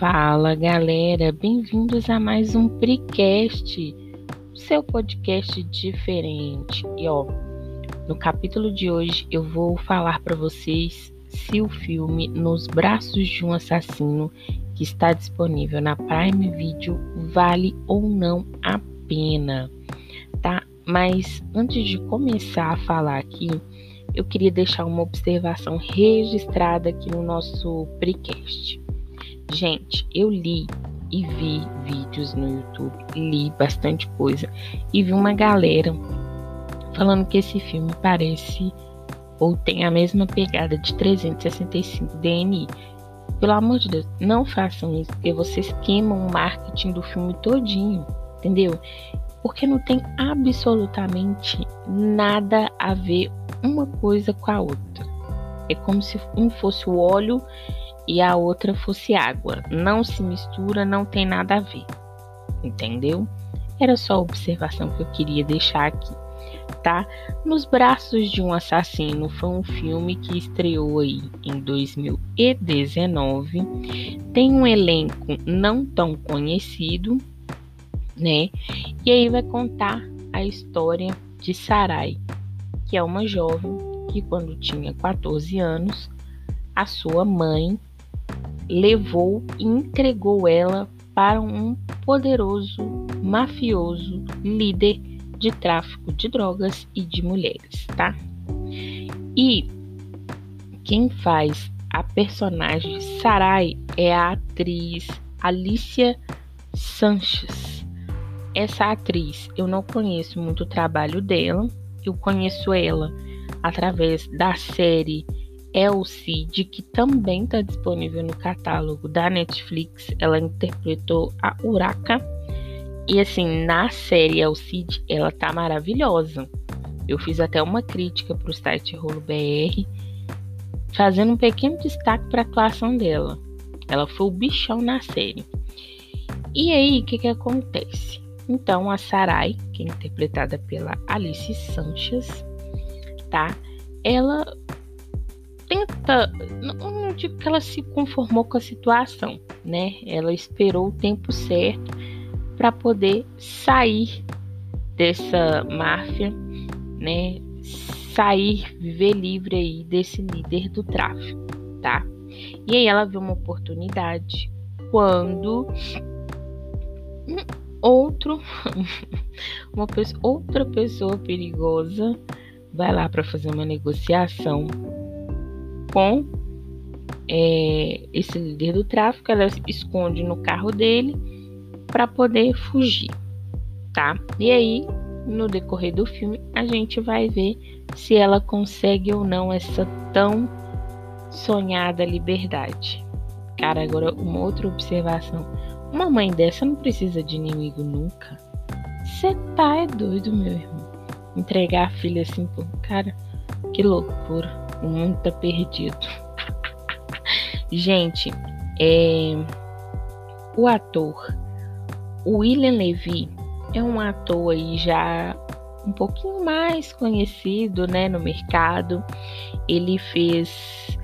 Fala galera, bem-vindos a mais um Precast, seu podcast diferente. E ó, no capítulo de hoje eu vou falar para vocês se o filme Nos Braços de um Assassino, que está disponível na Prime Video, vale ou não a pena, tá? Mas antes de começar a falar aqui, eu queria deixar uma observação registrada aqui no nosso Precast. Gente, eu li e vi vídeos no YouTube, li bastante coisa e vi uma galera falando que esse filme parece ou tem a mesma pegada de 365 DNI. Pelo amor de Deus, não façam isso, porque vocês queimam o marketing do filme todinho, entendeu? Porque não tem absolutamente nada a ver uma coisa com a outra. É como se um fosse o óleo e a outra fosse água. Não se mistura, não tem nada a ver. Entendeu? Era só a observação que eu queria deixar aqui, tá? Nos Braços de um Assassino foi um filme que estreou aí em 2019. Tem um elenco não tão conhecido, né? E aí vai contar a história de Sarai, que é uma jovem que quando tinha 14 anos, a sua mãe levou e entregou ela para um poderoso mafioso líder de tráfico de drogas e de mulheres, tá? E quem faz a personagem Sarai é a atriz Alicia Sanches. Essa atriz, eu não conheço muito o trabalho dela, eu conheço ela através da série El Cid, que também está disponível no catálogo da Netflix. Ela interpretou a Uraka. E assim, na série El Cid, ela tá maravilhosa. Eu fiz até uma crítica para o site Rolo BR, fazendo um pequeno destaque para a atuação dela. Ela foi o bichão na série. E aí, o que, que acontece? Então, a Sarai, que é interpretada pela Alice Sanchez, tá? Ela tenta, não, não digo que ela se conformou com a situação, né? Ela esperou o tempo certo para poder sair dessa máfia, né? Sair, viver livre aí desse líder do tráfico, tá? E aí ela vê uma oportunidade quando outro uma pessoa, outra pessoa perigosa vai lá para fazer uma negociação com é, esse líder do tráfico, ela se esconde no carro dele para poder fugir, tá? E aí, no decorrer do filme, a gente vai ver se ela consegue ou não essa tão sonhada liberdade. Cara, agora uma outra observação. Uma mãe dessa não precisa de inimigo nunca. Você tá é doido, meu irmão. Entregar a filha assim, pô, cara, que loucura. O mundo tá perdido. Gente, é... o ator William Levy é um ator aí já um pouquinho mais conhecido, né, no mercado. Ele fez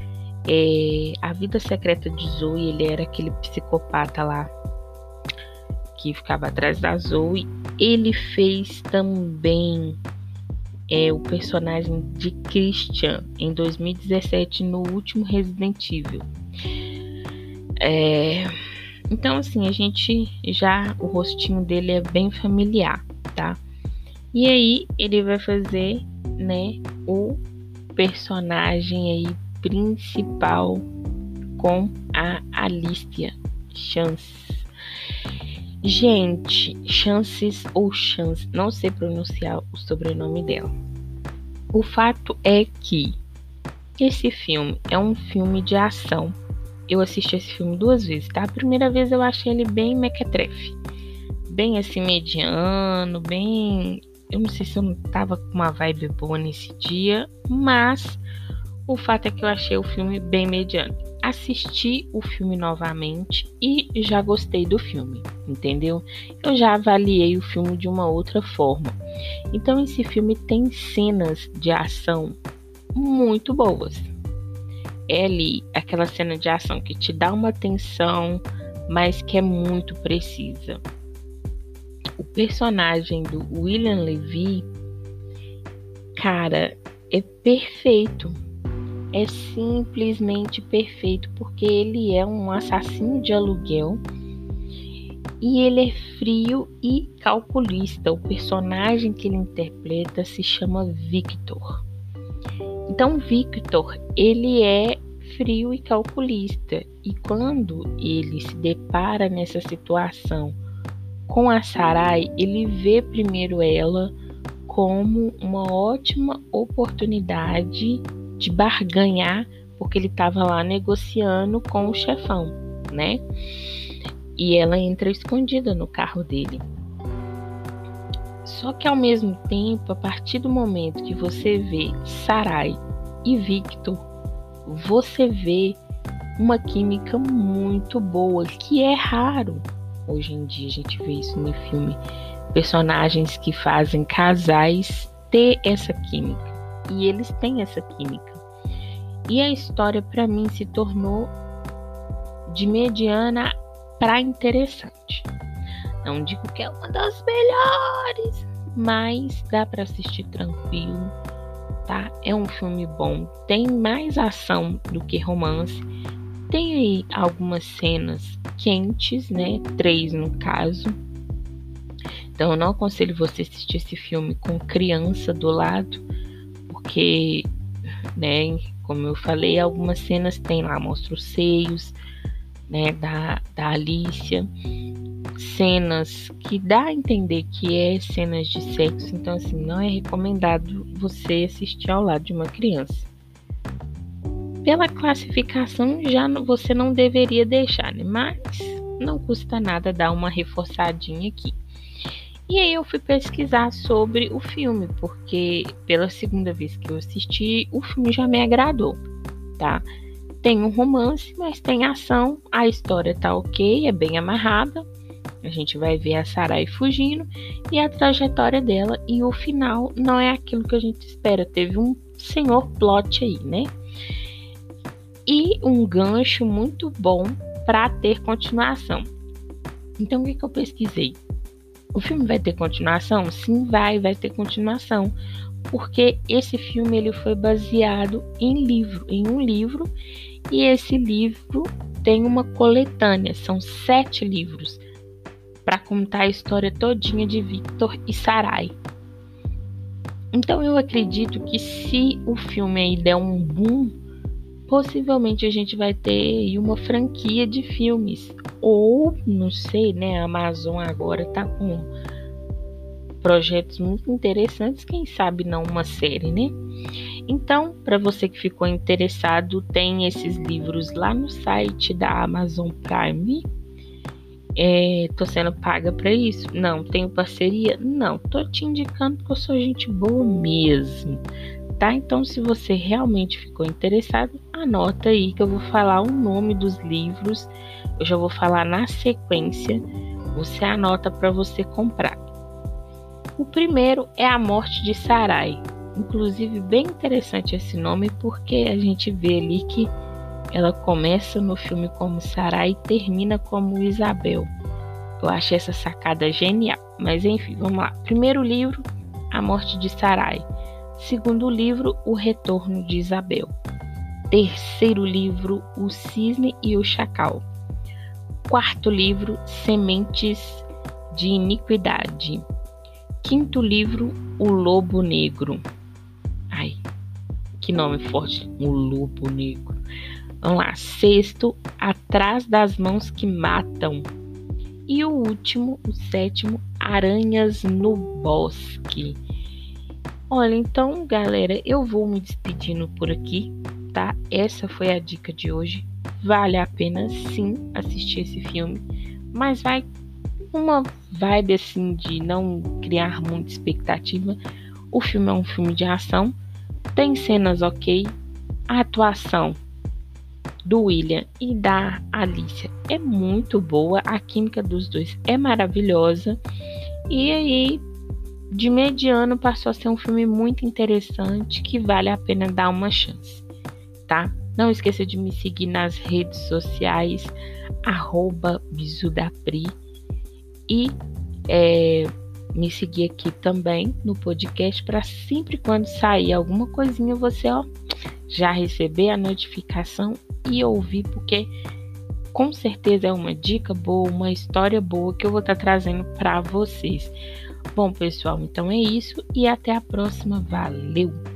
é, A Vida Secreta de Zoe, ele era aquele psicopata lá que ficava atrás da Zoe. Ele fez também é o personagem de Christian em 2017 no último Resident Evil. É, então assim a gente já o rostinho dele é bem familiar, tá? E aí ele vai fazer, né, o personagem aí principal com a Alicia Chance. Gente, Chances ou Chance, não sei pronunciar o sobrenome dela. O fato é que esse filme é um filme de ação. Eu assisti esse filme duas vezes, tá? A primeira vez eu achei ele bem mequetrefe. Bem assim, mediano, bem. Eu não sei se eu não tava com uma vibe boa nesse dia, mas o fato é que eu achei o filme bem mediano assisti o filme novamente e já gostei do filme, entendeu? Eu já avaliei o filme de uma outra forma. Então esse filme tem cenas de ação muito boas. É ali aquela cena de ação que te dá uma tensão, mas que é muito precisa. O personagem do William Levy, cara, é perfeito. É simplesmente perfeito porque ele é um assassino de aluguel e ele é frio e calculista. O personagem que ele interpreta se chama Victor. Então, Victor, ele é frio e calculista. E quando ele se depara nessa situação com a Sarai, ele vê primeiro ela como uma ótima oportunidade de barganhar, porque ele estava lá negociando com o chefão, né? E ela entra escondida no carro dele. Só que ao mesmo tempo, a partir do momento que você vê Sarai e Victor, você vê uma química muito boa, que é raro. Hoje em dia a gente vê isso no filme. Personagens que fazem casais ter essa química. E eles têm essa química. E a história para mim se tornou de mediana para interessante. Não digo que é uma das melhores, mas dá para assistir tranquilo, tá? É um filme bom, tem mais ação do que romance. Tem aí algumas cenas quentes, né? Três no caso. Então eu não aconselho você assistir esse filme com criança do lado, porque, né, como eu falei, algumas cenas tem lá, mostra os seios, né, da, da Alicia, cenas que dá a entender que é cenas de sexo, então assim, não é recomendado você assistir ao lado de uma criança. Pela classificação já você não deveria deixar, né? Mas não custa nada dar uma reforçadinha aqui. E aí eu fui pesquisar sobre o filme, porque pela segunda vez que eu assisti, o filme já me agradou, tá? Tem um romance, mas tem ação. A história tá ok, é bem amarrada. A gente vai ver a Sarai fugindo e a trajetória dela. E o final não é aquilo que a gente espera. Teve um senhor plot aí, né? E um gancho muito bom para ter continuação. Então, o que, que eu pesquisei? O filme vai ter continuação? Sim, vai, vai ter continuação porque esse filme ele foi baseado em livro, em um livro, e esse livro tem uma coletânea, são sete livros para contar a história todinha de Victor e Sarai. Então eu acredito que se o filme aí der um boom, possivelmente a gente vai ter uma franquia de filmes ou não sei, né? A Amazon agora tá com projetos muito interessantes, quem sabe não uma série, né? Então, para você que ficou interessado, tem esses livros lá no site da Amazon Prime. É, tô sendo paga para isso? Não. Tenho parceria? Não. Tô te indicando que eu sou gente boa mesmo, tá? Então, se você realmente ficou interessado, anota aí que eu vou falar o nome dos livros. Eu já vou falar na sequência. Você anota para você comprar. O primeiro é A Morte de Sarai. Inclusive, bem interessante esse nome porque a gente vê ali que ela começa no filme como Sarai e termina como Isabel. Eu achei essa sacada genial. Mas enfim, vamos lá. Primeiro livro, A Morte de Sarai. Segundo livro, O Retorno de Isabel. Terceiro livro, O Cisne e o Chacal. Quarto livro, Sementes de Iniquidade. Quinto livro, O Lobo Negro. Ai, que nome forte, O Lobo Negro. Vamos lá. Sexto, Atrás das Mãos que Matam. E o último, o sétimo, Aranhas no Bosque. Olha, então, galera, eu vou me despedindo por aqui, tá? Essa foi a dica de hoje. Vale a pena sim assistir esse filme, mas vai uma vibe assim de não criar muita expectativa. O filme é um filme de ação, tem cenas ok, a atuação do William e da Alicia é muito boa, a química dos dois é maravilhosa. E aí, de mediano, passou a ser um filme muito interessante que vale a pena dar uma chance, tá? Não esqueça de me seguir nas redes sociais, arroba Bisudapri. E é, me seguir aqui também no podcast para sempre quando sair alguma coisinha você ó, já receber a notificação e ouvir, porque com certeza é uma dica boa, uma história boa que eu vou estar tá trazendo para vocês. Bom, pessoal, então é isso e até a próxima. Valeu!